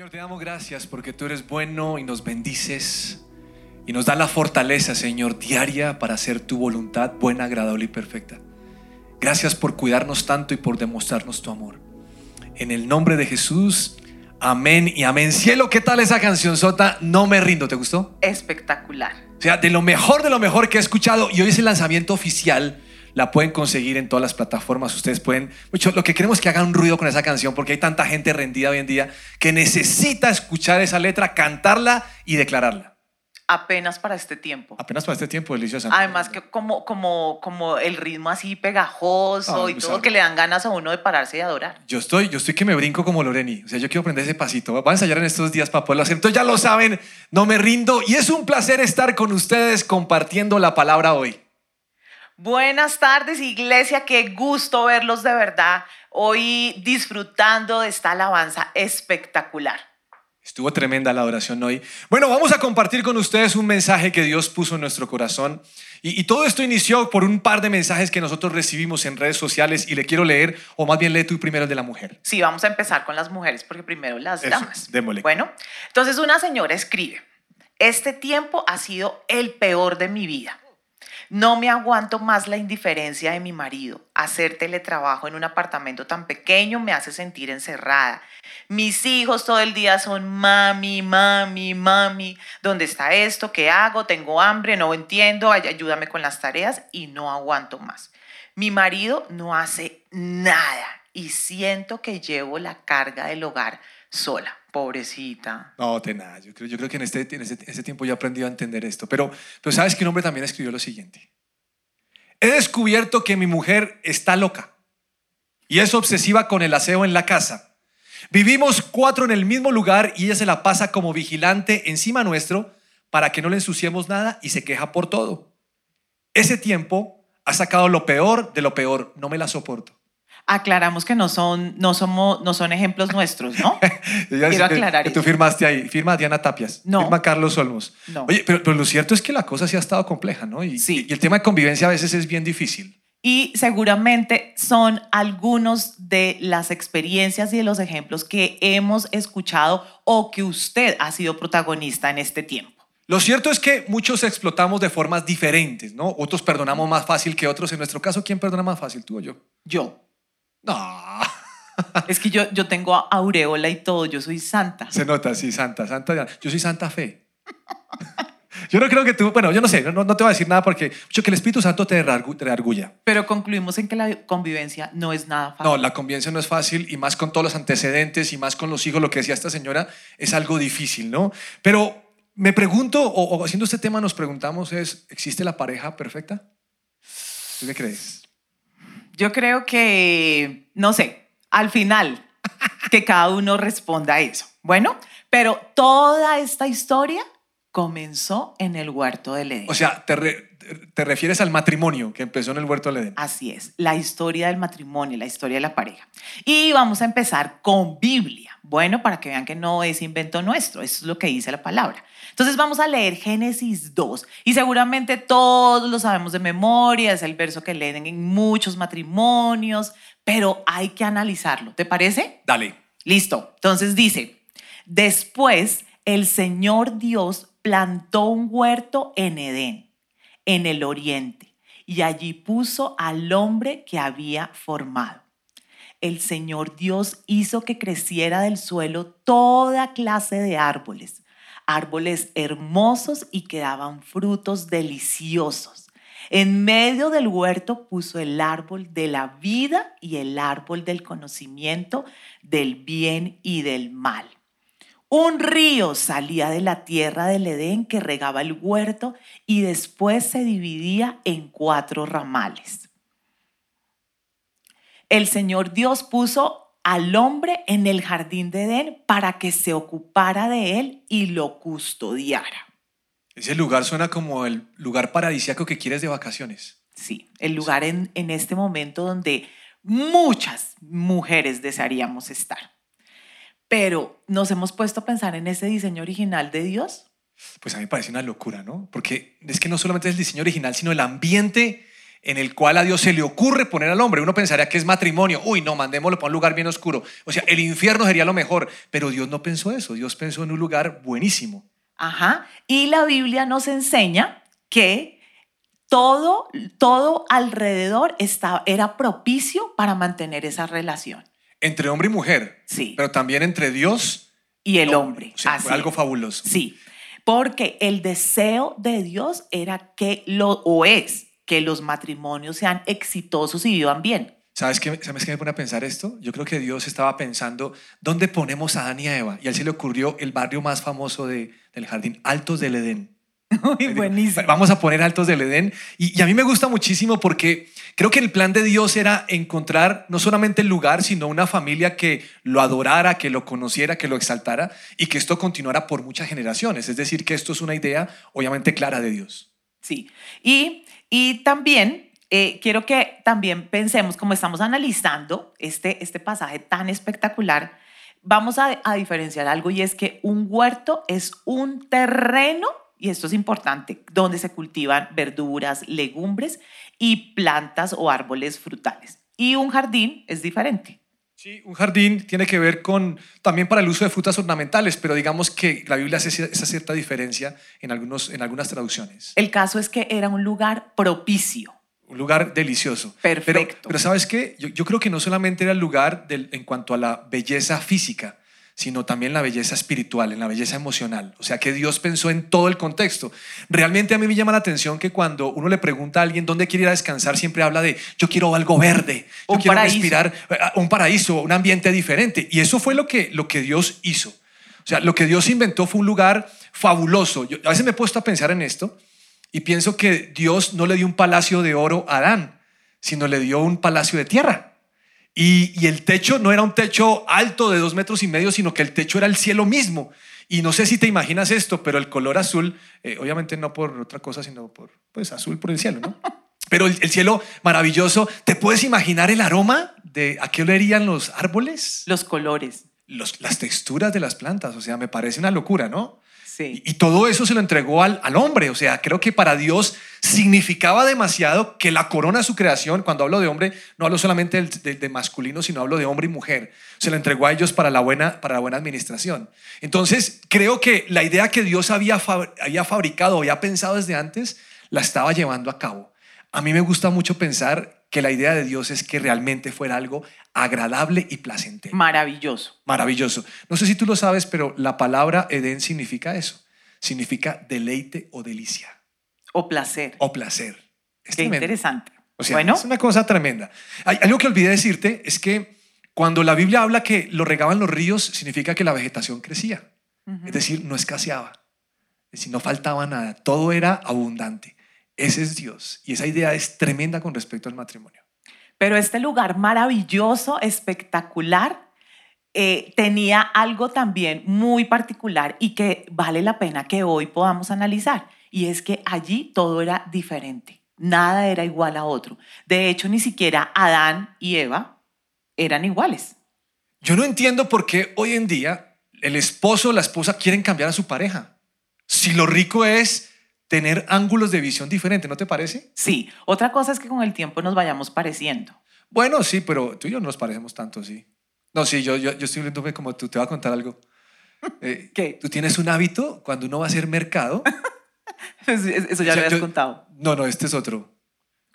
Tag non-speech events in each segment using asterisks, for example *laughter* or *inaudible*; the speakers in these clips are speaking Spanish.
Señor, te damos gracias porque tú eres bueno y nos bendices y nos da la fortaleza, Señor, diaria para hacer tu voluntad buena, agradable y perfecta. Gracias por cuidarnos tanto y por demostrarnos tu amor. En el nombre de Jesús, amén y amén. Cielo, ¿qué tal esa canción sota? No me rindo, ¿te gustó? Espectacular. O sea, de lo mejor de lo mejor que he escuchado y hoy es el lanzamiento oficial. La pueden conseguir en todas las plataformas. Ustedes pueden. Mucho, lo que queremos es que hagan un ruido con esa canción porque hay tanta gente rendida hoy en día que necesita escuchar esa letra, cantarla y declararla. Apenas para este tiempo. Apenas para este tiempo, deliciosa. Además que como, como, como el ritmo así pegajoso Ah, y todo que le dan ganas a uno de pararse y adorar. Yo estoy, yo estoy que me brinco como Loreni. O sea, yo quiero aprender ese pasito. Voy a ensayar en estos días para poderlo hacer. Entonces ya lo saben, no me rindo. Y es un placer estar con ustedes compartiendo la palabra hoy. Buenas tardes, iglesia. Qué gusto verlos de verdad. Hoy disfrutando de esta alabanza espectacular. Estuvo tremenda la adoración hoy. Bueno, vamos a compartir con ustedes un mensaje que Dios puso en nuestro corazón. Y, y todo esto inició por un par de mensajes que nosotros recibimos en redes sociales y le quiero leer, o más bien lee tú primero el de la mujer. Sí, vamos a empezar con las mujeres porque primero las Eso, damas. démosle. Bueno, entonces una señora escribe, este tiempo ha sido el peor de mi vida. No me aguanto más la indiferencia de mi marido. Hacer teletrabajo en un apartamento tan pequeño me hace sentir encerrada. Mis hijos todo el día son mami, mami, mami. ¿Dónde está esto? ¿Qué hago? Tengo hambre, no entiendo. Ay, ayúdame con las tareas y no aguanto más. Mi marido no hace nada y siento que llevo la carga del hogar sola. Pobrecita. No, tenaz. Yo creo, yo creo que en este, en, este, tiempo yo he aprendido a entender esto. Pero, pero sabes que un hombre también escribió lo siguiente. He descubierto que mi mujer está loca y es obsesiva con el aseo en la casa. Vivimos cuatro en el mismo lugar y ella se la pasa como vigilante encima nuestro para que no le ensuciemos nada y se queja por todo. Ese tiempo ha sacado lo peor de lo peor. No me la soporto. Aclaramos que no son, no somos, no son ejemplos nuestros, ¿no? *laughs* Quiero que- aclarar que tú eso. firmaste ahí. Firma Diana Tapias. No. Firma Carlos Olmos. No. Oye, pero, pero lo cierto es que la cosa sí ha estado compleja, ¿no? Y, Sí. y el tema de convivencia a veces es bien difícil. Y seguramente son algunos de las experiencias y de los ejemplos que hemos escuchado o que usted ha sido protagonista en este tiempo. Lo cierto es que muchos explotamos de formas diferentes, ¿no? Otros perdonamos más fácil que otros. En nuestro caso, ¿quién perdona más fácil, tú o yo? Yo. No. Es que yo, yo tengo aureola y todo, yo soy santa. Se nota, sí, Santa, Santa. Yo soy Santa Fe. Yo no creo que tú, bueno, yo no sé, no, no te voy a decir nada porque mucho que el Espíritu Santo te reargulla. Pero concluimos en que la convivencia no es nada fácil. No, la convivencia no es fácil y más con todos los antecedentes y más con los hijos, lo que decía esta señora, es algo difícil, ¿no? Pero me pregunto, o, o haciendo este tema nos preguntamos es, ¿existe la pareja perfecta? ¿Tú qué crees? Yo creo que, no sé, al final, que cada uno responda a eso. Bueno, pero toda esta historia comenzó en el huerto del Edén. O sea, te, re- te refieres al matrimonio que empezó en el huerto del Edén. Así es, la historia del matrimonio, la historia de la pareja. Y vamos a empezar con Biblia. Bueno, para que vean que no es invento nuestro, eso es lo que dice la palabra. Entonces vamos a leer Génesis 2 y seguramente todos lo sabemos de memoria, es el verso que leen en muchos matrimonios, pero hay que analizarlo. ¿Te parece? Dale. Listo. Entonces dice, después el Señor Dios plantó un huerto en Edén, en el oriente, y allí puso al hombre que había formado. El Señor Dios hizo que creciera del suelo toda clase de árboles, árboles hermosos y que daban frutos deliciosos. En medio del huerto puso el árbol de la vida y el árbol del conocimiento del bien y del mal. Un río salía de la tierra del Edén que regaba el huerto y después se dividía en cuatro ramales. El Señor Dios puso al hombre en el jardín de Edén para que se ocupara de él y lo custodiara. Ese lugar suena como el lugar paradisíaco que quieres de vacaciones. Sí, el lugar en, en este momento donde muchas mujeres desearíamos estar. Pero nos hemos puesto a pensar en ese diseño original de Dios. Pues a mí me parece una locura, ¿no? Porque es que no solamente es el diseño original, sino el ambiente en el cual a Dios se le ocurre poner al hombre. Uno pensaría que es matrimonio. Uy, no, mandémoslo para un lugar bien oscuro. O sea, el infierno sería lo mejor. Pero Dios no pensó eso. Dios pensó en un lugar buenísimo. Ajá. Y la Biblia nos enseña que todo, todo alrededor estaba, era propicio para mantener esa relación. Entre hombre y mujer. Sí. Pero también entre Dios Y el hombre. O sea, Así fue algo fabuloso. Sí, porque el deseo de Dios era que lo, o es, que los matrimonios sean exitosos y vivan bien. ¿Sabes qué, ¿Sabes qué me pone a pensar esto? Yo creo que Dios estaba pensando, ¿dónde ponemos a Adán y a Eva? Y a él se le ocurrió el barrio más famoso de- del jardín, Altos del Edén. *laughs* Muy buenísimo. Vamos a poner Altos del Edén. Y, y a mí me gusta muchísimo porque creo que el plan de Dios era encontrar no solamente el lugar, sino una familia que lo adorara, que lo conociera, que lo exaltara y que esto continuara por muchas generaciones. Es decir, que esto es una idea obviamente clara de Dios. Sí. Y, y también eh, quiero que también pensemos, como estamos analizando este, este pasaje tan espectacular, vamos a, a diferenciar algo y es que un huerto es un terreno, y esto es importante, donde se cultivan verduras, legumbres y plantas o árboles frutales. Y un jardín es diferente. Sí, un jardín tiene que ver con también para el uso de frutas ornamentales, pero digamos que la Biblia hace esa cierta diferencia en, algunos, en algunas traducciones. El caso es que era un lugar propicio. Un lugar delicioso. Perfecto. Pero, pero ¿sabes qué? Yo, yo creo que no solamente era el lugar del- en cuanto a la belleza física, sino también la belleza espiritual, en la belleza emocional. O sea, que Dios pensó en todo el contexto. Realmente a mí me llama la atención que cuando uno le pregunta a alguien dónde quiere ir a descansar, siempre habla de yo quiero algo verde, yo Un quiero paraíso. respirar eh, un paraíso, un ambiente diferente. Y eso fue lo que, lo que Dios hizo. O sea, lo que Dios inventó fue un lugar fabuloso. Yo a veces me he puesto a pensar en esto y pienso que Dios no le dio un palacio de oro a Adán, sino le dio un palacio de tierra. Y, y el techo no era un techo alto de dos metros y medio, sino que el techo era el cielo mismo. Y no sé si te imaginas esto, pero el color azul, eh, obviamente no por otra cosa, sino por, pues, azul por el cielo, ¿no? *laughs* Pero el, el cielo maravilloso, ¿te puedes imaginar el aroma de a qué olerían los árboles? Los colores. Los- las texturas de las plantas, o sea, me parece una locura, ¿no? Y, todo eso se lo entregó al, al hombre. O sea, creo que para Dios significaba demasiado que la corona su creación, cuando hablo de hombre, no hablo solamente de, masculino, sino hablo de hombre y mujer. Se lo entregó a ellos para la buena, para la buena administración. Entonces, creo que la idea que Dios había, había fabricado, había pensado desde antes, la estaba llevando a cabo. A mí me gusta mucho pensar que la idea de Dios es que realmente fuera algo agradable y placentero. Maravilloso. Maravilloso. No sé si tú lo sabes, pero la palabra Edén significa eso. Significa deleite o delicia O placer. o placer. Es Qué tremendo. interesante. O sea, bueno, es una cosa tremenda. Hay algo que olvidé decirte es que cuando la Biblia habla que lo regaban los ríos, significa que la vegetación crecía. Es decir, no escaseaba. Es decir, no faltaba nada. Todo era abundante. Ese es Dios. Y esa idea es tremenda con respecto al matrimonio. pero este lugar maravilloso, espectacular, eh, tenía algo también muy particular y que vale la pena que hoy podamos analizar. Y es que allí todo era diferente. Nada era igual a otro. De hecho, ni siquiera Adán y Eva eran iguales. Yo no entiendo por qué hoy en día el esposo o la esposa quieren cambiar a su pareja. Si lo rico es tener ángulos de visión diferentes, ¿no te parece? Sí, otra cosa es que con el tiempo nos vayamos pareciendo. Bueno, sí, pero tú y yo no nos parecemos tanto, sí. No, sí, yo, yo, yo estoy viéndome como tú. Te voy a contar algo. *laughs* Eh, ¿Qué? Tú tienes un hábito cuando uno va a hacer mercado. *laughs* Eso ya O sea, lo habías yo- contado. No, no, este es otro.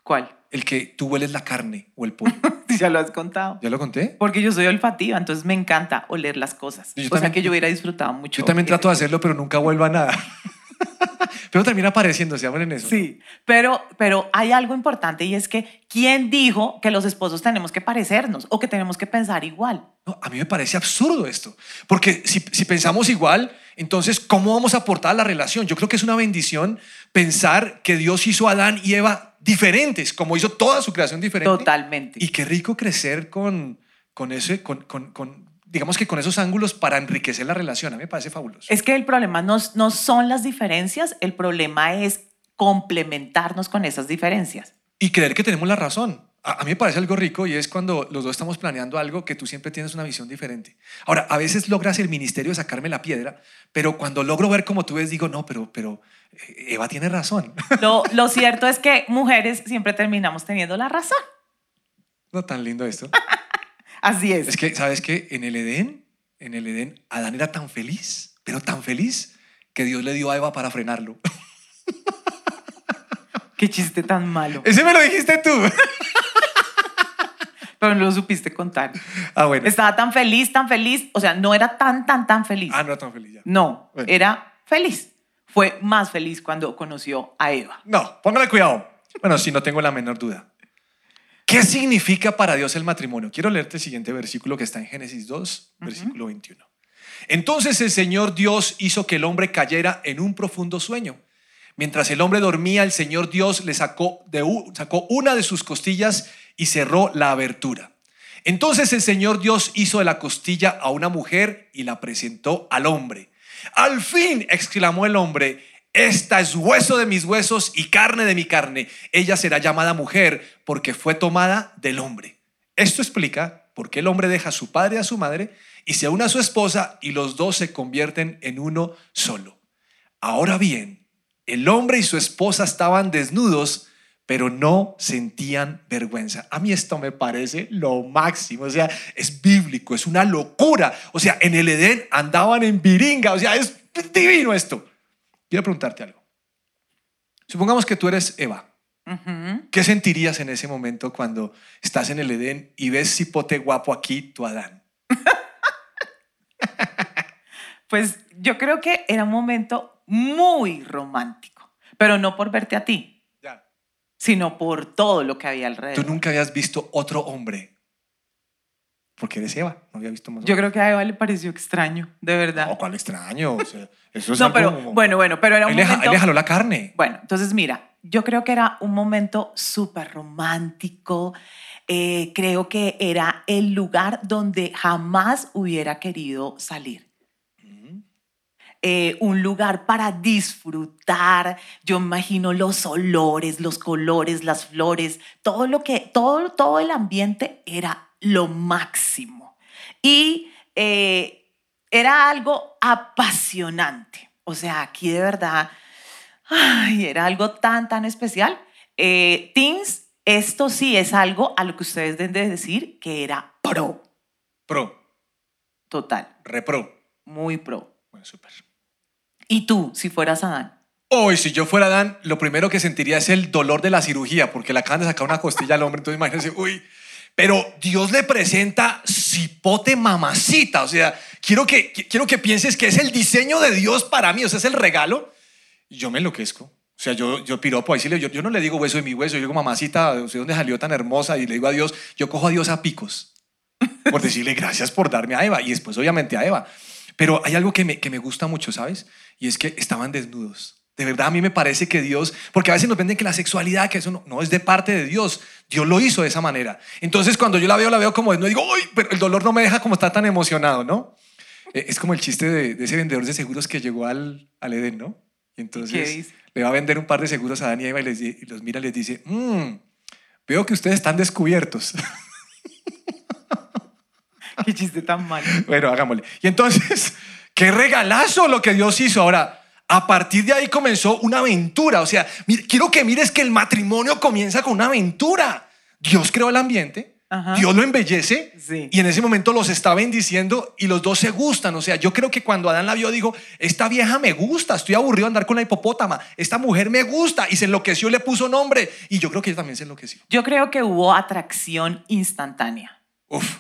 ¿Cuál? El que tú hueles la carne o el pollo. *laughs* Ya lo has contado. ¿Ya lo conté? Porque yo soy olfativa, entonces me encanta oler las cosas. Yo o sea también- que yo hubiera disfrutado mucho. Yo también trato de hacerlo, pero nunca vuelvo a nada. Pero termina apareciendo, se en eso. Sí, pero, pero hay algo importante y es que ¿quién dijo que los esposos tenemos que parecernos o que tenemos que pensar igual? No, a mí me parece absurdo esto, porque si, si pensamos igual, entonces, ¿cómo vamos a aportar a la relación? Yo creo que es una bendición pensar que Dios hizo a Adán y Eva diferentes, como hizo toda su creación diferente. Totalmente. Y qué rico crecer con, con ese, con, con- con, digamos que con esos ángulos para enriquecer la relación. A mí me parece fabuloso. Es que el problema no, no son las diferencias, el problema es complementarnos con esas diferencias. Y creer que tenemos la razón. A, mí me parece algo rico y es cuando los dos estamos planeando algo que tú siempre tienes una visión diferente. Ahora, a veces logras el ministerio de sacarme la piedra, pero cuando logro ver como tú ves, digo, no, pero, pero eh, Eva tiene razón. *laughs* Lo, lo cierto es que mujeres siempre terminamos teniendo la razón. No tan lindo esto. *laughs* Así es. Es que, ¿sabes qué? En el Edén, en el Edén, Adán era tan feliz, pero tan feliz, que Dios le dio a Eva para frenarlo. *laughs* Qué chiste tan malo. Ese me lo dijiste tú. *laughs* Pero no lo supiste contar. Ah, bueno. Estaba tan feliz, tan feliz. O sea, no era tan, tan, tan feliz. Ah, no era tan feliz ya. No, Bueno. era feliz. Fue más feliz cuando conoció a Eva. No, póngale cuidado. Bueno, sí, no tengo la menor duda. ¿Qué significa para Dios el matrimonio? Quiero leerte el siguiente versículo que está en Génesis 2, versículo 21. Entonces el Señor Dios hizo que el hombre cayera en un profundo sueño. Mientras el hombre dormía, el Señor Dios le sacó, de sacó una de sus costillas y cerró la abertura. Entonces el Señor Dios hizo de la costilla a una mujer y la presentó al hombre. Al fin, exclamó el hombre, esta es hueso de mis huesos y carne de mi carne. Ella será llamada mujer porque fue tomada del hombre. Esto explica por qué el hombre deja a su padre y a su madre y se une a su esposa y los dos se convierten en uno solo. Ahora bien, el hombre y su esposa estaban desnudos, pero no sentían vergüenza. A mí esto me parece lo máximo, o sea, es bíblico, es una locura. O sea, en el Edén andaban en viringa, o sea, es divino esto. Quiero preguntarte algo. Supongamos que tú eres Eva. ¿Qué sentirías en ese momento cuando estás en el Edén y ves cipote guapo aquí, tu Adán? *laughs* Pues yo creo que era un momento muy romántico, pero no por verte a ti, Ya. sino por todo lo que había Tú alrededor. nunca habías visto otro hombre. Porque eres Eva, no había visto más. Yo creo que a Eva le pareció extraño, de verdad. No, cuál extraño. o sea, eso es No, algo pero como- bueno, bueno, pero era un momento... le jaló la carne. Bueno, entonces mira, yo creo que era un momento súper romántico. eh, creo que era el lugar donde jamás hubiera querido salir. Eh, un lugar para disfrutar. Yo imagino los olores, los colores, las flores, todo lo que, todo, todo el ambiente era lo máximo. Y eh, era algo apasionante. O sea, aquí de verdad, ay, era algo tan, tan especial. Eh, teens, esto sí es algo a lo que ustedes deben de decir que era pro, Pro, total, repro. muy pro. Bueno, súper. ¿Y tú, si fueras Adán? Hoy, si yo fuera Dan, lo primero que sentiría es el dolor de la cirugía, porque le acaban de sacar una costilla al hombre, entonces imagínense, uy. Pero Dios le presenta cipote mamacita, o sea, quiero que, qui- quiero que pienses que es el diseño de Dios para mí, o sea, es el regalo. Yo me enloquezco. O sea, yo, yo piropo, ahí sí yo, yo no le digo hueso de mi hueso, yo digo mamacita, sé dónde salió tan hermosa, y le digo a Dios, yo cojo a Dios a picos, por decirle gracias por darme a Eva, y después obviamente a Eva. Pero hay algo que me, que me gusta mucho, ¿sabes? Y es que estaban desnudos. De verdad, a mí me parece que Dios, porque a veces nos venden que la sexualidad, que eso no, no es de parte de Dios. Dios lo hizo de esa manera. Entonces, cuando yo la veo, la veo como desnuda, digo, uy, pero el dolor no me deja como estar tan emocionado, ¿no? Eh, Es como el chiste de, de ese vendedor de seguros que llegó al, al Edén, ¿no? Y ¿Qué entonces le va a vender un par de seguros a Adán y Eva y, les di- y los mira y les dice, "Mm, veo que ustedes están descubiertos. *laughs* Qué chiste tan malo. Bueno, hagámosle. Y entonces, *laughs* qué regalazo lo que Dios hizo. Ahora, a partir de ahí comenzó una aventura. O sea, quiero que mires que el matrimonio comienza con una aventura. Dios creó el ambiente, Ajá. Dios lo embellece Sí. y en ese momento los está bendiciendo y los dos se gustan. O sea, yo creo que cuando Adán la vio dijo, esta vieja me gusta, estoy aburrido de andar con la hipopótama, esta mujer me gusta y se enloqueció y le puso nombre. Y yo creo que ella también se enloqueció. Yo creo que hubo atracción instantánea. Uf,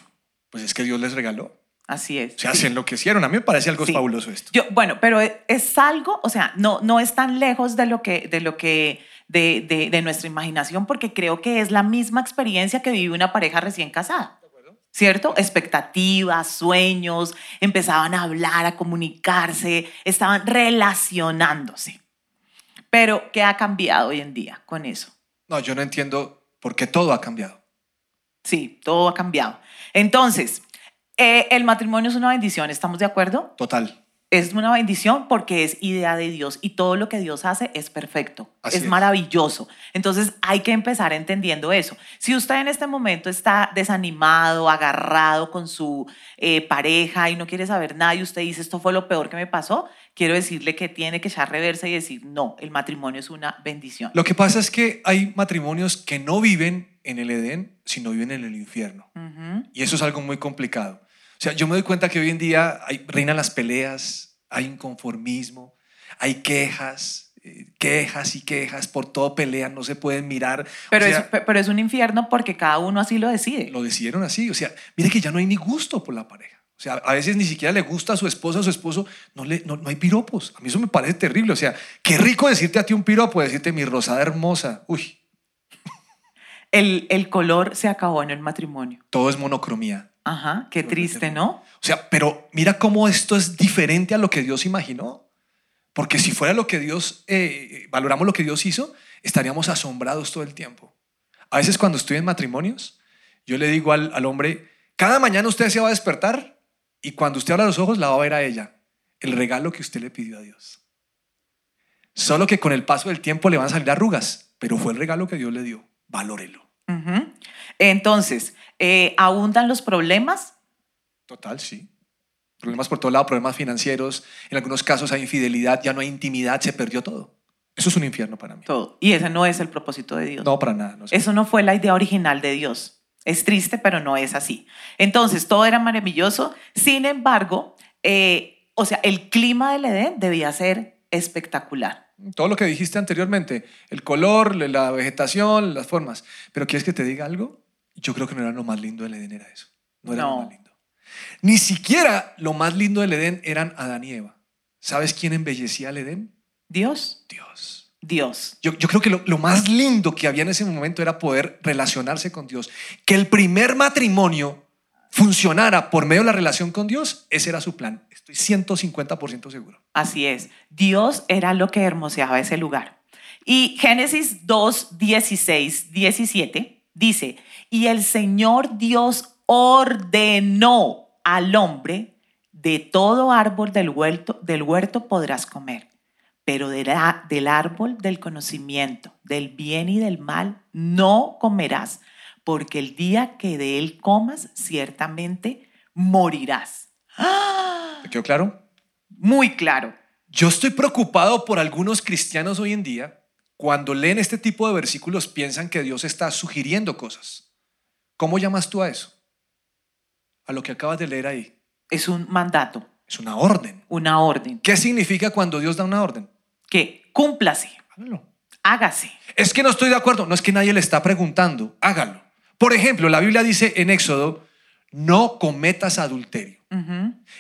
pues es que Dios les regaló. Así es. O sea, Sí. se enloquecieron. A mí me parece algo Sí. fabuloso esto. Yo, bueno, pero es algo, o sea, no, no es tan lejos de lo que, de lo que, de, de- de nuestra imaginación, porque creo que es la misma experiencia que vive una pareja recién casada. ¿Cierto? Expectativas, sueños, empezaban a hablar, a comunicarse, estaban relacionándose. Pero, ¿qué ha cambiado hoy en día con eso? No, yo no entiendo por qué todo ha cambiado. Sí, todo ha cambiado. Entonces, eh, el matrimonio es una bendición, ¿estamos de acuerdo? Total. Es una bendición porque es idea de Dios y todo lo que Dios hace es perfecto, es, es. maravilloso. Entonces hay que empezar entendiendo eso. Si usted en este momento está desanimado, agarrado con su eh, pareja y no quiere saber nada y usted dice esto fue lo peor que me pasó, quiero decirle que tiene que echar reversa y decir no, el matrimonio es una bendición. Lo que pasa es que hay matrimonios que no viven en el Edén, sino viven en el infierno. Y eso es algo muy complicado. O sea, yo me doy cuenta que hoy en día hay, reinan las peleas, hay inconformismo, hay quejas, eh, quejas y quejas, por todo pelean, no se pueden mirar. Pero, o sea, es, pe- pero es un infierno porque cada uno así lo decide. lo decidieron así. O sea, mire que ya no hay ni gusto por la pareja. O sea, a veces ni siquiera le gusta a su esposa a su esposo, no, le, no, no hay piropos. A mí eso me parece terrible. O sea, qué rico decirte a ti un piropo, decirte mi rosada hermosa. Uy, El, el color se acabó en el matrimonio. todo es monocromía. Ajá, qué triste. ¿no? O sea, pero mira cómo esto es diferente a lo que Dios imaginó. Porque si fuera lo que Dios, eh, valoramos lo que Dios hizo, estaríamos asombrados todo el tiempo. A veces cuando estoy en matrimonios, yo le digo al, al hombre, cada mañana usted se va a despertar y cuando usted abra los ojos la va a ver a ella, el regalo que usted le pidió a Dios. Solo que con el paso del tiempo le van a salir arrugas, pero fue el regalo que Dios le dio. Valórelo. Ujú. Entonces, eh, ¿abundan los problemas? Total, sí. Problemas por todo lado, problemas financieros. En algunos casos hay infidelidad, ya no hay intimidad, se perdió todo. Eso es un infierno para mí. Todo. Y ese no es el propósito de Dios. No, para nada. no. Eso no fue la idea original de Dios. Es triste, pero no es así. Entonces, todo era maravilloso. Sin embargo, eh, o sea, el clima del Edén debía ser espectacular. Todo lo que dijiste anteriormente, el color, la vegetación, las formas. Pero ¿quieres que te diga algo? Yo creo que no era lo más lindo del Edén, era eso. No era No. lo más lindo. Ni siquiera lo más lindo del Edén eran Adán y Eva. ¿Sabes quién embellecía el Edén? Dios, Dios. Dios. Yo, yo creo que lo, lo más lindo que había en ese momento era poder relacionarse con Dios. Que el primer matrimonio funcionara por medio de la relación con Dios, ese era su plan. Estoy 150% seguro. Así es. Dios era lo que hermoseaba ese lugar. Y Génesis 2, 16, 17 dice, y el Señor Dios ordenó al hombre, de todo árbol del huerto, del huerto podrás comer, pero de la- del árbol del conocimiento, del bien y del mal, no comerás, porque el día que de él comas, ciertamente morirás. ¡Ah! ¿Te quedó claro? Muy claro. Yo estoy preocupado por algunos cristianos hoy en día. Cuando leen este tipo de versículos piensan que Dios está sugiriendo cosas. ¿Cómo llamas tú a eso? A lo que acabas de leer ahí. Es un mandato, Es una orden. una orden. ¿Qué significa cuando Dios da una orden? Que cúmplase, Hágalo. hágase. Es que no estoy de acuerdo. No es que nadie le está preguntando. Hágalo. Por ejemplo, la Biblia dice en Éxodo, no cometas adulterio.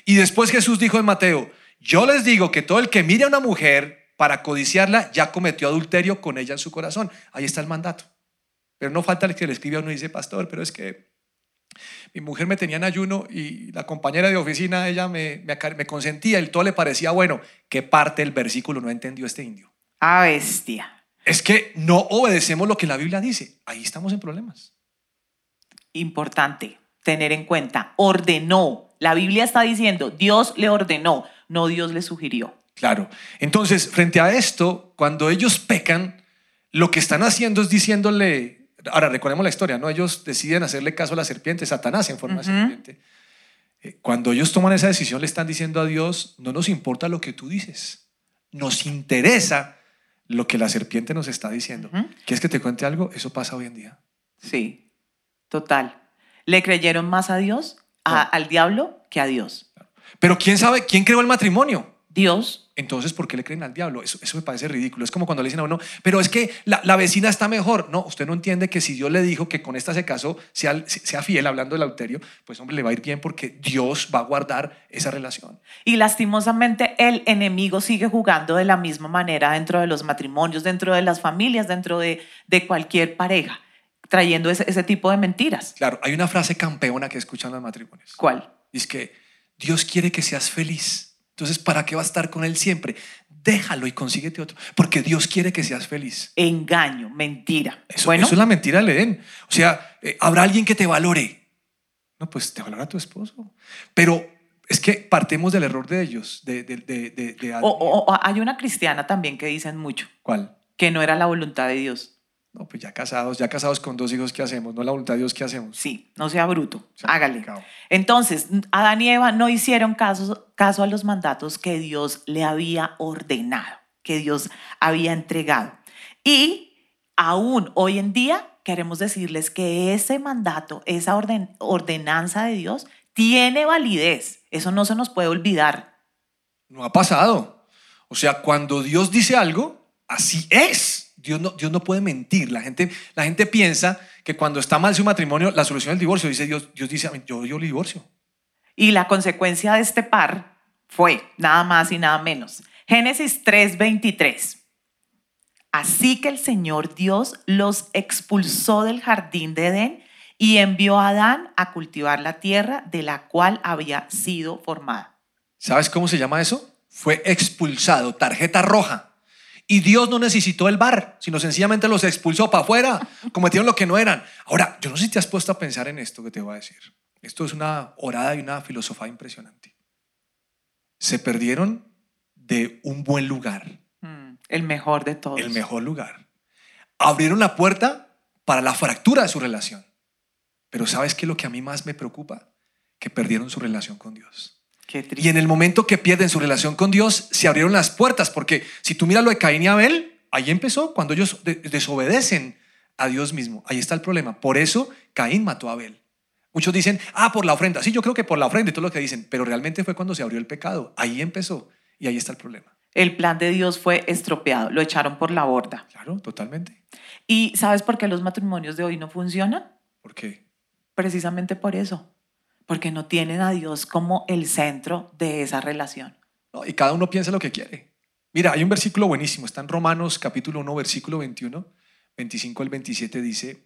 Y después Jesús dijo en Mateo, yo les digo que todo el que mire a una mujer para codiciarla ya cometió adulterio con ella en su corazón. Ahí está el mandato. Pero no falta el que le escribe a uno y dice, pastor, pero es que mi mujer me tenía en ayuno y la compañera de oficina, ella me, me, me consentía y todo le parecía bueno. ¿Qué parte del versículo no entendió este indio? A bestia. Es que no obedecemos lo que la Biblia dice. Ahí estamos en problemas. Importante tener en cuenta. Ordenó. La Biblia está diciendo, Dios le ordenó, no Dios le sugirió. Claro. Entonces, frente a esto, cuando ellos pecan, lo que están haciendo es diciéndole, ahora recordemos la historia, ¿no? Ellos deciden hacerle caso a la serpiente, Satanás en forma de serpiente. Eh, Cuando ellos toman esa decisión, le están diciendo a Dios, no nos importa lo que tú dices, nos interesa lo que la serpiente nos está diciendo. Ujú. ¿Quieres que te cuente algo? Eso pasa hoy en día. Sí, total. ¿Le creyeron más a Dios, a- No. al diablo, que a Dios? Pero ¿quién sabe? ¿Quién creó el matrimonio? Dios. Entonces, ¿por qué le creen al diablo? Eso, eso me parece ridículo. Es como cuando le dicen a uno, pero es que la, la vecina está mejor. No, usted no entiende que si Dios le dijo que con esta se casó, sea, sea fiel hablando del adulterio, pues hombre, le va a ir bien porque Dios va a guardar esa relación. Y lastimosamente el enemigo sigue jugando de la misma manera dentro de los matrimonios, dentro de las familias, dentro de, de cualquier pareja, trayendo ese, ese tipo de mentiras. Claro, hay una frase campeona que escuchan los matrimonios. ¿Cuál? Es que Dios quiere que seas feliz. Entonces, ¿para qué va a estar con Él siempre? Déjalo y consíguete otro. Porque Dios quiere que seas feliz. Engaño, mentira. Eso, bueno, eso es la mentira del Edén. O sea, eh, habrá alguien que te valore. No, pues te valora tu esposo. Pero es que partemos del error de ellos, de, de, de, de- o- o hay una cristiana también que dicen mucho, ¿Cuál? que no era la voluntad de Dios. No, pues ya casados, ya casados con dos hijos, ¿qué hacemos? No la voluntad de Dios, ¿qué hacemos? Sí, no sea bruto, hágale. Entonces, Adán y Eva no hicieron caso, caso a los mandatos que Dios le había ordenado, que Dios había entregado. Y aún hoy en día queremos decirles que ese mandato, esa orden- ordenanza de Dios, tiene validez. Eso no se nos puede olvidar. No ha pasado. O sea, cuando Dios dice algo, así es. Dios no, Dios no puede mentir. La gente, la gente piensa que cuando está mal su matrimonio, la solución es el divorcio. Dice Dios, Dios dice, yo, yo le divorcio. Y la consecuencia de este par fue nada más y nada menos. Génesis 3:23. Así que el Señor Dios los expulsó del jardín de Edén y envió a Adán a cultivar la tierra de la cual había sido formada. ¿Sabes cómo se llama eso? Fue expulsado, tarjeta roja. Y Dios no necesitó el bar, sino sencillamente los expulsó para afuera, cometieron lo que no eran. Ahora, yo no sé si te has puesto a pensar en esto que te voy a decir. Esto es una orada y una filosofía impresionante. Se perdieron de un buen lugar, Mm, el mejor de todos. el mejor lugar. Abrieron la puerta para la fractura de su relación. Pero ¿sabes qué es lo que a mí más me preocupa? Que perdieron su relación con Dios. Y en el momento que pierden su relación con Dios, se abrieron las puertas, porque si tú miras lo de Caín y Abel, ahí empezó, cuando ellos de- desobedecen a Dios mismo. Ahí está el problema. Por eso Caín mató a Abel. Muchos dicen, ah, por la ofrenda. Sí, yo creo que por la ofrenda y todo lo que dicen, pero realmente fue cuando se abrió el pecado. Ahí empezó y ahí está el problema. El plan de Dios fue estropeado, lo echaron por la borda. Claro, totalmente. ¿Y sabes por qué los matrimonios de hoy no funcionan? ¿Por qué? Precisamente por eso. Porque no tienen a Dios como el centro de esa relación. Y cada uno piensa lo que quiere. Mira, hay un versículo buenísimo, está en Romanos capítulo 1, versículo 21, 25 al 27 dice,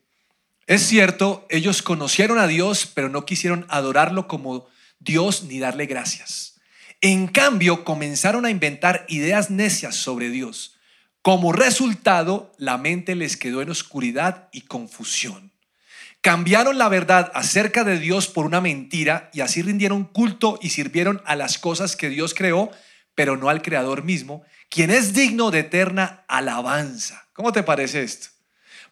es cierto, ellos conocieron a Dios, pero no quisieron adorarlo como Dios ni darle gracias. En cambio, comenzaron a inventar ideas necias sobre Dios. Como resultado, la mente les quedó en oscuridad y confusión. Cambiaron la verdad acerca de Dios por una mentira y así rindieron culto y sirvieron a las cosas que Dios creó, pero no al Creador mismo, quien es digno de eterna alabanza. ¿Cómo te parece esto?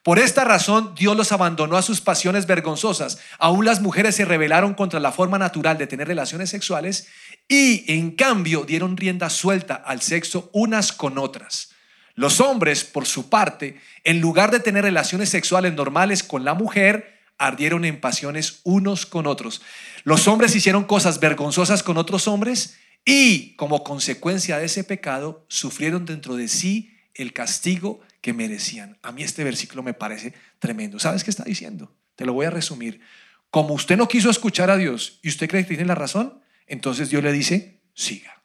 Por esta razón Dios los abandonó a sus pasiones vergonzosas. Aún las mujeres se rebelaron contra la forma natural de tener relaciones sexuales y en cambio dieron rienda suelta al sexo unas con otras. Los hombres, por su parte, en lugar de tener relaciones sexuales normales con la mujer, ardieron en pasiones unos con otros. Los hombres hicieron cosas vergonzosas con otros hombres y, como consecuencia de ese pecado, sufrieron dentro de sí el castigo que merecían. A mí este versículo me parece tremendo. ¿Sabes qué está diciendo? Te lo voy a resumir. Como usted no quiso escuchar a Dios y usted cree que tiene la razón, entonces Dios le dice, siga,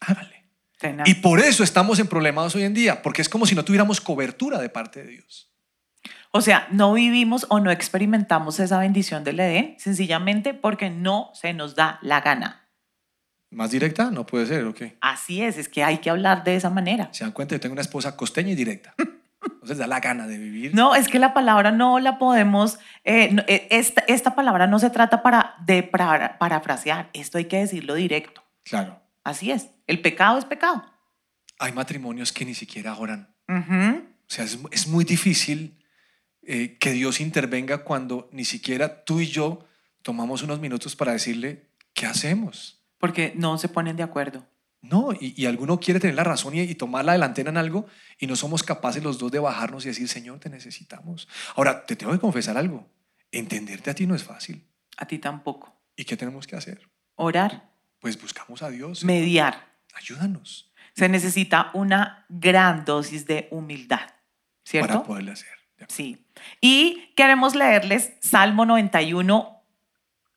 hágale. Tenaz. Y por eso estamos en problemas hoy en día, porque es como si no tuviéramos cobertura de parte de Dios. O sea, no vivimos o no experimentamos esa bendición del Edén sencillamente porque no se nos da la gana. Más directa no puede ser, ¿ok? Así es, es que hay que hablar de esa manera. Se dan cuenta, yo tengo una esposa costeña y directa. Entonces da la gana de vivir. No, es que la palabra no la podemos, eh, no, eh, esta, esta palabra no se trata para, de para, parafrasear, esto hay que decirlo directo. Claro. Así es, el pecado es pecado. Hay matrimonios que ni siquiera oran. Ujú. O sea, es, es muy difícil eh, que Dios intervenga cuando ni siquiera tú y yo tomamos unos minutos para decirle, ¿qué hacemos? Porque no se ponen de acuerdo. No, y, y alguno quiere tener la razón y, y tomar la delantera en algo y no somos capaces los dos de bajarnos y decir, Señor, te necesitamos. Ahora, te tengo que confesar algo. Entenderte a ti no es fácil. A ti tampoco. ¿Y qué tenemos que hacer? Orar, Pues buscamos a Dios. mediar. Ayúdanos Se necesita una gran dosis de humildad, ¿cierto? para poderle hacer. Sí. Y queremos leerles Salmo 91,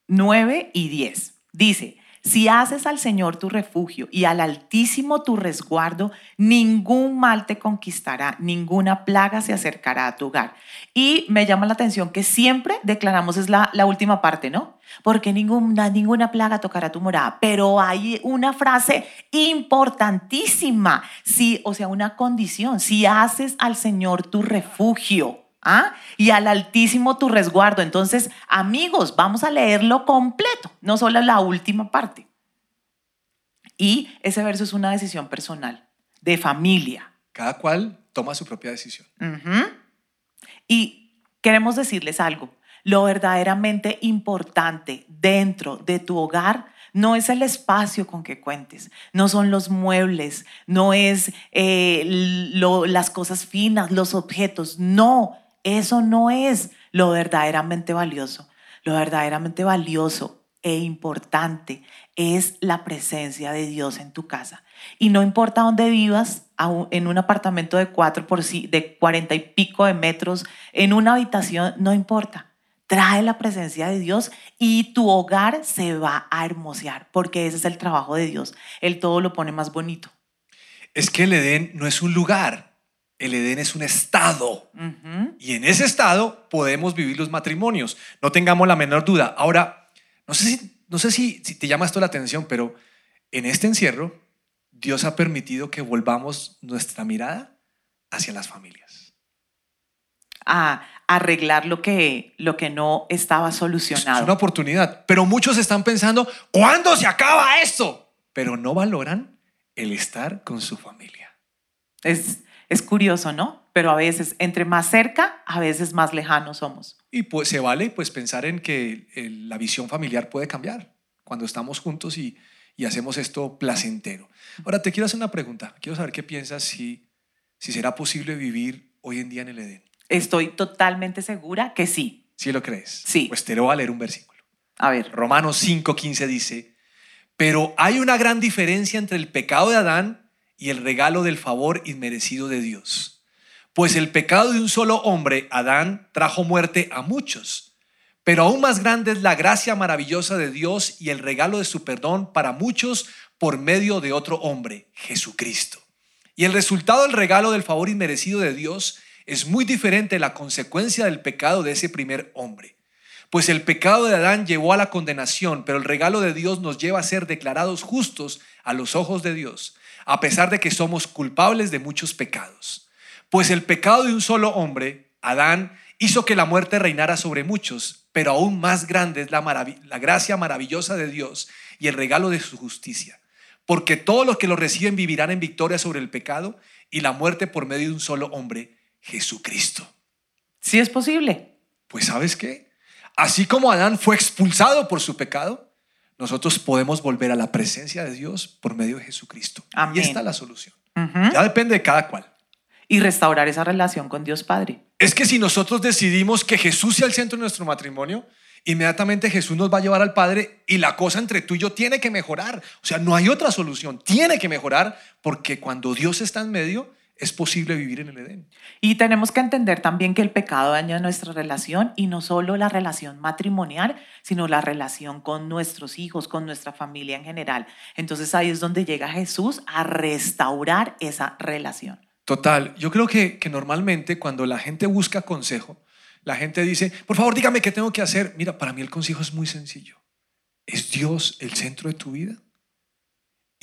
9 y 10. Dice, si haces al Señor tu refugio y al Altísimo tu resguardo, ningún mal te conquistará, ninguna plaga se acercará a tu hogar. Y me llama la atención que siempre declaramos, es la, última parte, ¿no? Porque ninguna, ninguna plaga tocará tu morada. Pero hay una frase importantísima, sí, o sea, una condición. Si haces al Señor tu refugio, ¿Ah? Y al Altísimo tu resguardo. Entonces, amigos, vamos a leerlo completo, no solo la última parte. Y ese verso es una decisión personal, de familia. Cada cual toma su propia decisión. Ujú. Y queremos decirles algo. Lo verdaderamente importante dentro de tu hogar no es el espacio con que cuentes, no son los muebles, no es eh, lo- las cosas finas, los objetos. No, eso no es lo verdaderamente valioso. Lo verdaderamente valioso e importante es la presencia de Dios en tu casa. Y no importa dónde vivas, en un apartamento de cuatro por de cuarenta y pico de metros, en una habitación, no importa. Trae la presencia de Dios y tu hogar se va a hermosear, porque ese es el trabajo de Dios. Él todo lo pone más bonito. Es que el Edén no es un lugar, el Edén es un estado. Y en ese estado podemos vivir los matrimonios. No tengamos la menor duda. Ahora, no sé si, no sé si, si te llama esto la atención, pero en este encierro, Dios ha permitido que volvamos nuestra mirada hacia las familias. A arreglar lo que, lo que no estaba Es solucionado. una oportunidad. Pero muchos están pensando, ¿cuándo se acaba esto? Pero no valoran el estar con su familia. Es, es curioso, ¿no? Pero a veces, entre más cerca, a veces más lejanos somos. Y pues se vale pues pensar en que el- la visión familiar puede cambiar cuando estamos juntos y, y hacemos esto placentero. Ahora te quiero hacer una pregunta. Quiero saber qué piensas si, si será posible vivir hoy en día en el Edén. Estoy totalmente segura que sí. ¿Sí lo crees? Sí. Pues te lo voy a leer un versículo. A ver, Romanos 5:15 dice, pero hay una gran diferencia entre el pecado de Adán y el regalo del favor inmerecido de Dios. Pues el pecado de un solo hombre, Adán, trajo muerte a muchos. Pero aún más grande es la gracia maravillosa de Dios y el regalo de su perdón para muchos por medio de otro hombre, Jesucristo. Y el resultado del regalo del favor inmerecido de Dios es muy diferente de la consecuencia del pecado de ese primer hombre. Pues el pecado de Adán llevó a la condenación, pero el regalo de Dios nos lleva a ser declarados justos a los ojos de Dios, a pesar de que somos culpables de muchos pecados. Pues el pecado de un solo hombre, Adán, hizo que la muerte reinara sobre muchos, pero aún más grande es la, gracia maravillosa de Dios y el regalo de su justicia. Porque todos los que lo reciben vivirán en victoria sobre el pecado y la muerte por medio de un solo hombre, Jesucristo. sí es posible. Pues sabes qué? Así como Adán fue expulsado por su pecado, nosotros podemos volver a la presencia de Dios por medio de Jesucristo. Amén. Y está la solución. Ya depende de cada cual. Y restaurar esa relación con Dios Padre. Es que si nosotros decidimos que Jesús sea el centro de nuestro matrimonio, inmediatamente Jesús nos va a llevar al Padre y la cosa entre tú y yo tiene que mejorar. O sea, no hay otra solución. Tiene que mejorar porque cuando Dios está en medio, es posible vivir en el Edén. Y tenemos que entender también que el pecado daña nuestra relación y no solo la relación matrimonial, sino la relación con nuestros hijos, con nuestra familia en general. Entonces ahí es donde llega Jesús a restaurar esa relación. Total, yo creo que, que normalmente cuando la gente busca consejo, la gente dice, por favor dígame qué tengo que hacer. Mira, para mí el consejo es muy sencillo. ¿Es Dios el centro de tu vida?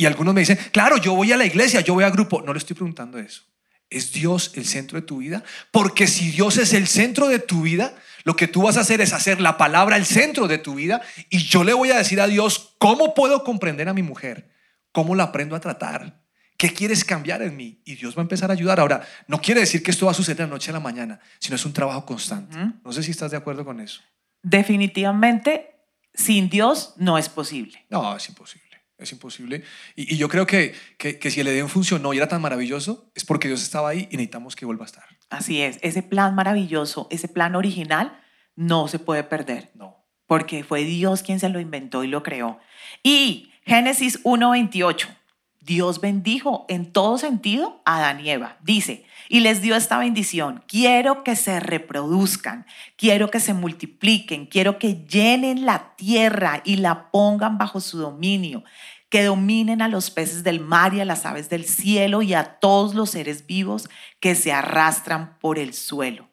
Y algunos me dicen, claro, yo voy a la iglesia, yo voy a grupo. No le estoy preguntando eso. ¿Es Dios el centro de tu vida? Porque si Dios es el centro de tu vida, lo que tú vas a hacer es hacer la palabra el centro de tu vida y yo le voy a decir a Dios, ¿cómo puedo comprender a mi mujer? ¿Cómo la aprendo a tratar? ¿Qué quieres cambiar en mí? Y Dios va a empezar a ayudar. Ahora, no quiere decir que esto va a suceder de la noche a la mañana, sino es un trabajo constante. No sé si estás de acuerdo con eso. Definitivamente, sin Dios no es posible. No, es imposible. Es imposible. Y, y yo creo que, que, que si el Edén funcionó y era tan maravilloso, es porque Dios estaba ahí y necesitamos que vuelva a estar. Así es, ese plan maravilloso, ese plan original, no se puede perder. No. porque fue Dios quien se lo inventó y lo creó. Y Génesis 1.28, Dios bendijo en todo sentido a Adán y Eva. Dice, y les dio esta bendición, quiero que se reproduzcan, quiero que se multipliquen, quiero que llenen la tierra y la pongan bajo su dominio, que dominen a los peces del mar y a las aves del cielo y a todos los seres vivos que se arrastran por el suelo.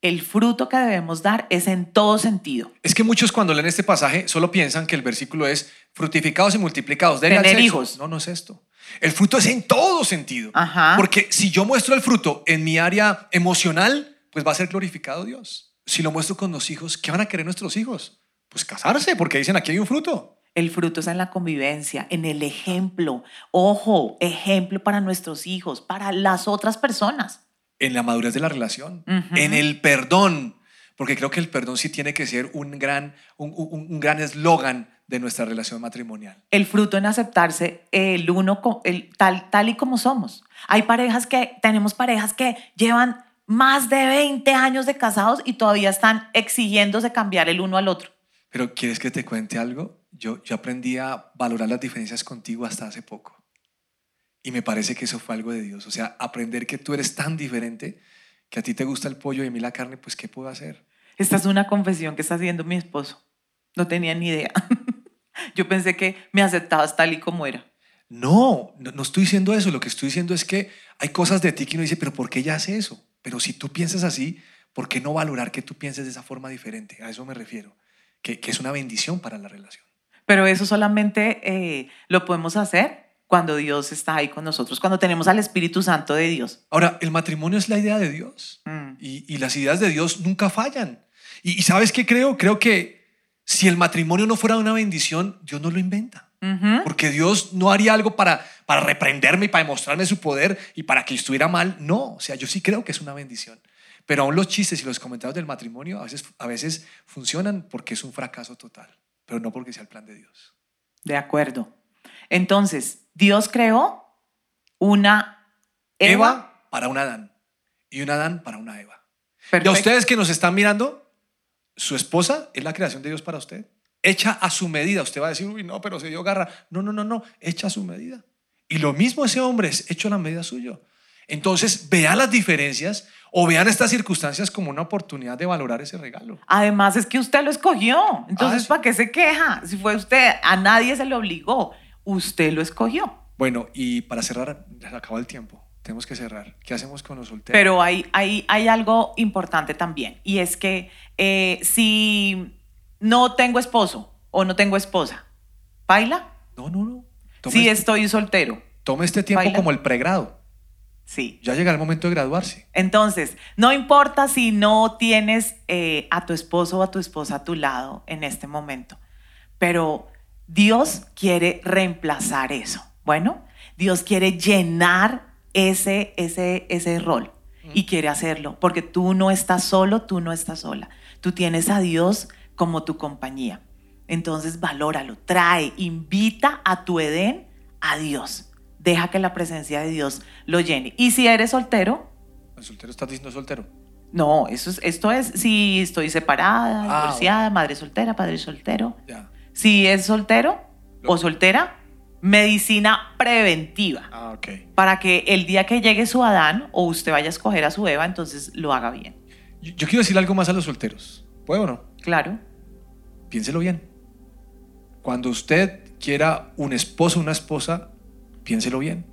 El fruto que debemos dar es en todo sentido. Es que muchos cuando leen este pasaje solo piensan que el versículo es frutificados y multiplicados. denle al Tener sexo. hijos. No, no es esto. El fruto es en todo sentido. Ajá. Porque si yo muestro el fruto en mi área emocional, pues va a ser glorificado Dios. Si lo muestro con los hijos, ¿qué van a querer nuestros hijos? Pues casarse, porque dicen aquí hay un fruto. El fruto está en la convivencia, en el ejemplo. Ojo, ejemplo para nuestros hijos, para las otras personas. En la madurez de la relación, en el perdón, porque creo que el perdón sí tiene que ser un gran un, un- un gran eslogan de nuestra relación matrimonial. El fruto en aceptarse el uno el, tal, tal y como somos. Hay parejas que, tenemos parejas que llevan más de 20 años de casados y todavía están exigiéndose cambiar el uno al otro. Pero ¿quieres que te cuente algo? Yo, yo aprendí a valorar las diferencias contigo hasta hace poco. Y me parece que eso fue algo de Dios. O sea, aprender que tú eres tan diferente, que a ti te gusta el pollo y a mí la carne, pues ¿qué puedo hacer? Esta es una confesión que está haciendo mi esposo. No tenía ni idea. *laughs* Yo pensé que me aceptabas tal y como era. No, no, no estoy diciendo eso. Lo que estoy diciendo es que hay cosas de ti que uno dice, pero ¿por qué ella hace eso? Pero si tú piensas así, ¿por qué no valorar que tú pienses de esa forma diferente? A eso me refiero, que, que es una bendición para la relación. Pero eso solamente eh, lo podemos hacer cuando Dios está ahí con nosotros, cuando tenemos al Espíritu Santo de Dios. Ahora, el matrimonio es la idea de Dios. Mm. Y, y las ideas de Dios nunca fallan. Y, y ¿sabes qué creo? Creo que si el matrimonio no fuera una bendición, Dios no lo inventa. Porque Dios no haría algo para, para reprenderme y para demostrarme su poder y para que estuviera mal. No, o sea, yo sí creo que es una bendición. Pero aún los chistes y los comentarios del matrimonio a veces, a veces funcionan porque es un fracaso total, pero no porque sea el plan de Dios. De acuerdo. Entonces, Dios creó una Eva. Eva para un Adán y un Adán para una Eva. Y a Perfecto. ustedes que nos están mirando, su esposa es la creación de Dios para usted. Hecha a su medida. Usted va a decir, uy, no, pero se dio garra. No, no, no, no. Hecha a su medida. Y lo mismo ese hombre es hecho a la medida suyo. Entonces, vean las diferencias o vean estas circunstancias como una oportunidad de valorar ese regalo. Además es que usted lo escogió. Entonces, Ah, sí. ¿para qué se queja? Si fue usted, a nadie se lo obligó. Usted lo escogió. Bueno, y para cerrar, se acabó el tiempo. Tenemos que cerrar. ¿Qué hacemos con los solteros? Pero hay, hay, hay algo importante también. Y es que eh, si no tengo esposo o no tengo esposa, ¿baila? no, no, no. Tome, Si este, estoy soltero, tome este tiempo ¿Baila? como el pregrado. sí. Ya llega el momento de graduarse. Entonces, no importa si no tienes eh, a tu esposo o a tu esposa a tu lado en este momento, pero Dios quiere reemplazar eso. Bueno, Dios quiere llenar ese, ese, ese rol y quiere hacerlo, porque tú no estás solo, tú no estás sola. Tú tienes a Dios como tu compañía. Entonces, valóralo, trae, invita a tu Edén a Dios. Deja que la presencia de Dios lo llene. Y si eres soltero, ¿El soltero estás diciendo soltero? no, eso es, esto es si estoy separada, Ah, divorciada, madre soltera, padre soltero. Ya. Si es soltero Lo- o soltera, medicina preventiva. Ah. Para que el día que llegue su Adán o usted vaya a escoger a su Eva, entonces lo haga bien. Yo, yo quiero decir algo más a los solteros. ¿Puedo o no? Claro. Piénselo bien. Cuando usted quiera un esposo o una esposa, piénselo bien.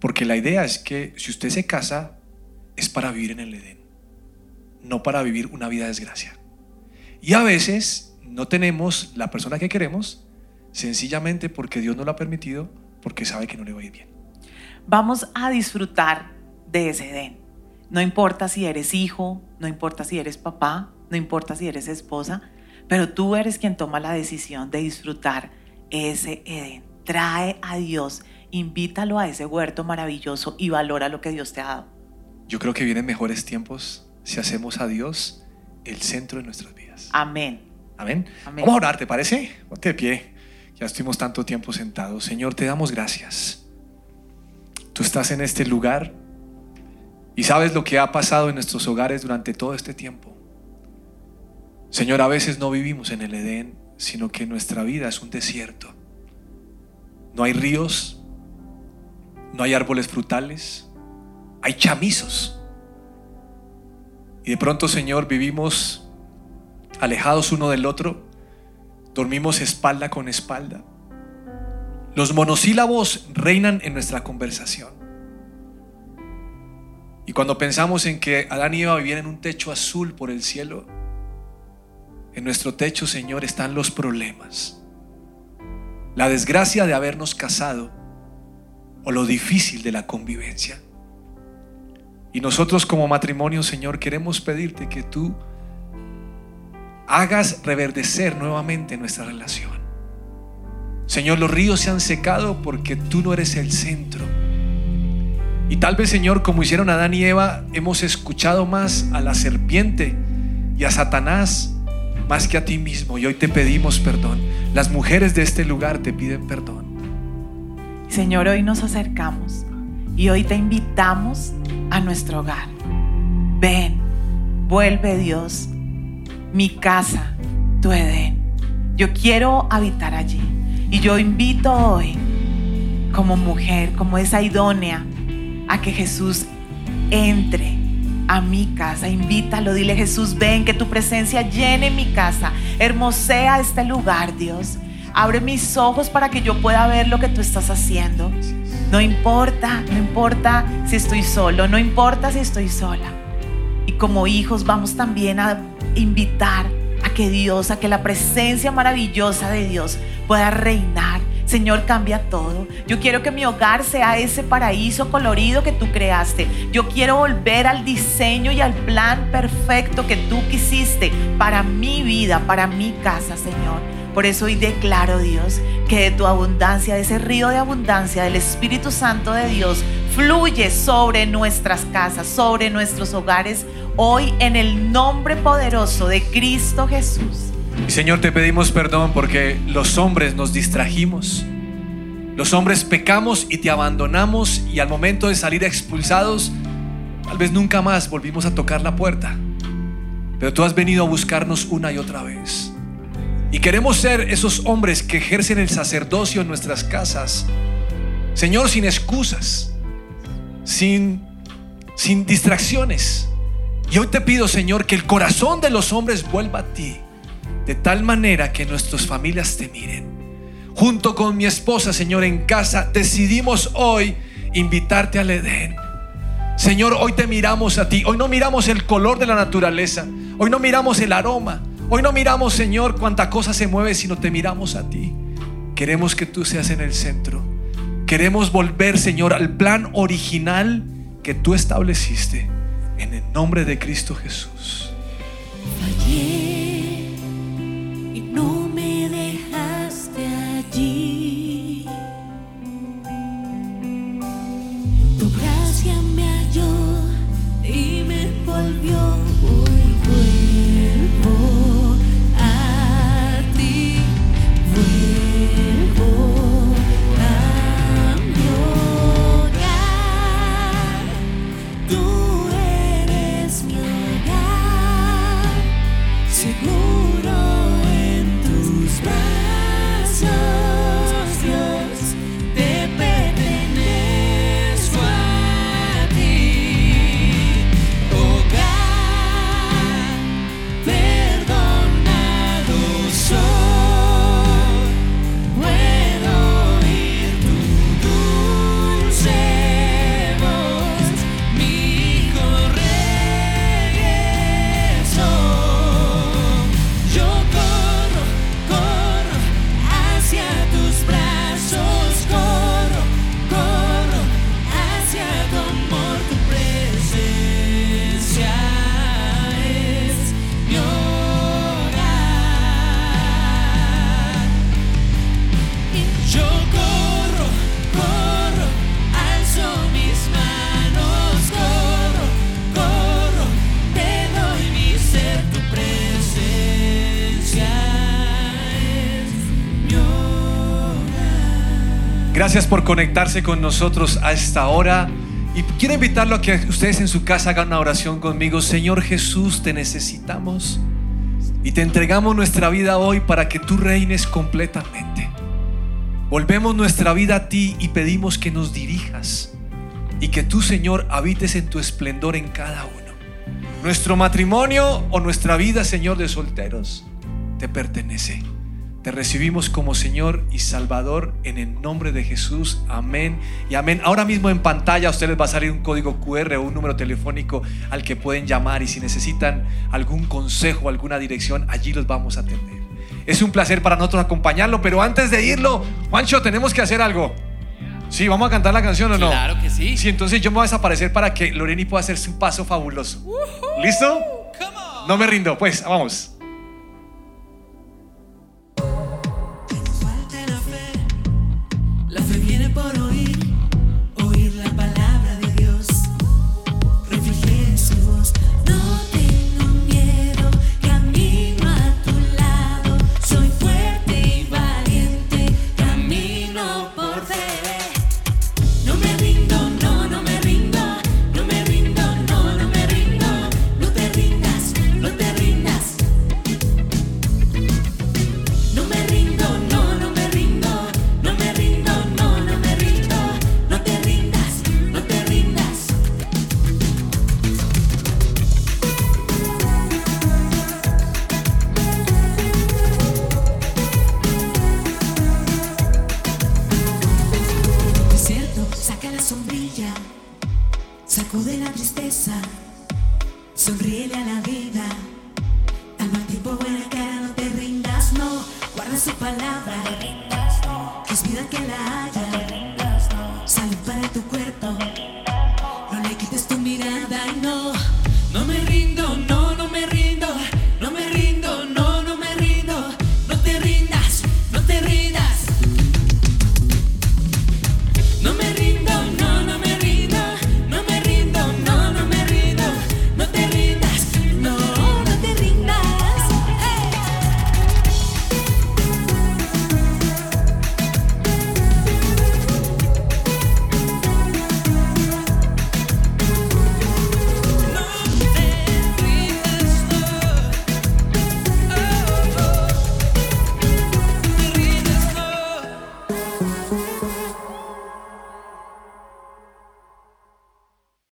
Porque la idea es que si usted se casa, es para vivir en el Edén, no para vivir una vida de desgracia. Y a veces no tenemos la persona que queremos, sencillamente porque Dios no lo ha permitido, porque sabe que no le va a ir bien. Vamos a disfrutar de ese Edén. No importa si eres hijo, no importa si eres papá, no importa si eres esposa, pero tú eres quien toma la decisión de disfrutar ese Edén. Trae a Dios, invítalo a ese huerto maravilloso y valora lo que Dios te ha dado. Yo creo que vienen mejores tiempos si hacemos a Dios el centro de nuestras vidas. Amén. Amén. Amén. Vamos a orar, ¿te parece? Ponte de pie. Ya estuvimos tanto tiempo sentados. Señor, te damos gracias. Tú estás en este lugar y sabes lo que ha pasado en nuestros hogares durante todo este tiempo. Señor, a veces no vivimos en el Edén, sino que nuestra vida es un desierto. No hay ríos, no hay árboles frutales, hay chamizos. Y de pronto, Señor, vivimos alejados uno del otro, dormimos espalda con espalda. Los monosílabos reinan en nuestra conversación. Y cuando pensamos en que Adán y Eva vivían en un techo azul por el cielo, en nuestro techo, Señor, están los problemas. La desgracia de habernos casado o lo difícil de la convivencia. Y nosotros como matrimonio, Señor, queremos pedirte que tú hagas reverdecer nuevamente nuestra relación. Señor, los ríos se han secado porque tú no eres el centro. Y tal vez, Señor, como hicieron Adán y Eva, hemos escuchado más a la serpiente y a Satanás más que a ti mismo. Y hoy te pedimos perdón. Las mujeres de este lugar te piden perdón. Señor, hoy nos acercamos y hoy te invitamos a nuestro hogar. Ven, vuelve Dios, mi casa, tu Edén. Yo quiero habitar allí. Y yo invito hoy, como mujer, como esa idónea, a que Jesús entre a mi casa. Invítalo, dile Jesús, ven, que tu presencia llene mi casa. Hermosea este lugar, Dios. Abre mis ojos para que yo pueda ver lo que tú estás haciendo. No importa, no importa si estoy solo, no importa si estoy sola. Y como hijos vamos también a invitar a que Dios, a que la presencia maravillosa de Dios pueda reinar. Señor, cambia todo. Yo quiero que mi hogar sea ese paraíso colorido que tú creaste. Yo quiero volver al diseño y al plan perfecto que tú quisiste para mi vida, para mi casa, Señor. Por eso hoy declaro, Dios, que de tu abundancia, de ese río de abundancia del Espíritu Santo de Dios, fluye sobre nuestras casas, sobre nuestros hogares, hoy en el nombre poderoso de Cristo Jesús. Señor, te pedimos perdón porque los hombres nos distrajimos. Los hombres pecamos y te abandonamos y al momento de salir expulsados, tal vez nunca más volvimos a tocar la puerta. Pero tú has venido a buscarnos una y otra vez. Y queremos ser esos hombres que ejercen el sacerdocio en nuestras casas. Señor, sin excusas, sin, sin distracciones. Y hoy te pido, Señor, que el corazón de los hombres vuelva a ti, de tal manera que nuestras familias te miren. Junto con mi esposa, Señor, en casa, decidimos hoy invitarte al Edén. Señor, hoy te miramos a ti. Hoy no miramos el color de la naturaleza. Hoy no miramos el aroma. Hoy no miramos, Señor, cuánta cosa se mueve, sino te miramos a ti. Queremos que tú seas en el centro. Queremos volver, Señor, al plan original que tú estableciste. En el nombre de Cristo Jesús. time. Por conectarse con nosotros a esta hora. Y quiero invitarlo a que ustedes en su casa hagan una oración conmigo. Señor Jesús, te necesitamos. Y te entregamos nuestra vida hoy para que tú reines completamente. Volvemos nuestra vida a ti y pedimos que nos dirijas. Y que tú, Señor, habites en tu esplendor en cada uno. Nuestro matrimonio o nuestra vida, Señor, de solteros, te pertenece. Te recibimos como Señor y Salvador en el nombre de Jesús. Amén y amén. Ahora mismo en pantalla a ustedes va a salir un código QR o un número telefónico al que pueden llamar y si necesitan algún consejo, alguna dirección, allí los vamos a atender. Es un placer para nosotros acompañarlo, pero antes de irlo, Juancho, tenemos que hacer algo. Sí, vamos a cantar la canción o no. Claro que sí. Sí, entonces yo me voy a desaparecer para que Loreni pueda hacer su paso fabuloso. ¿Listo? No me rindo, pues, vamos.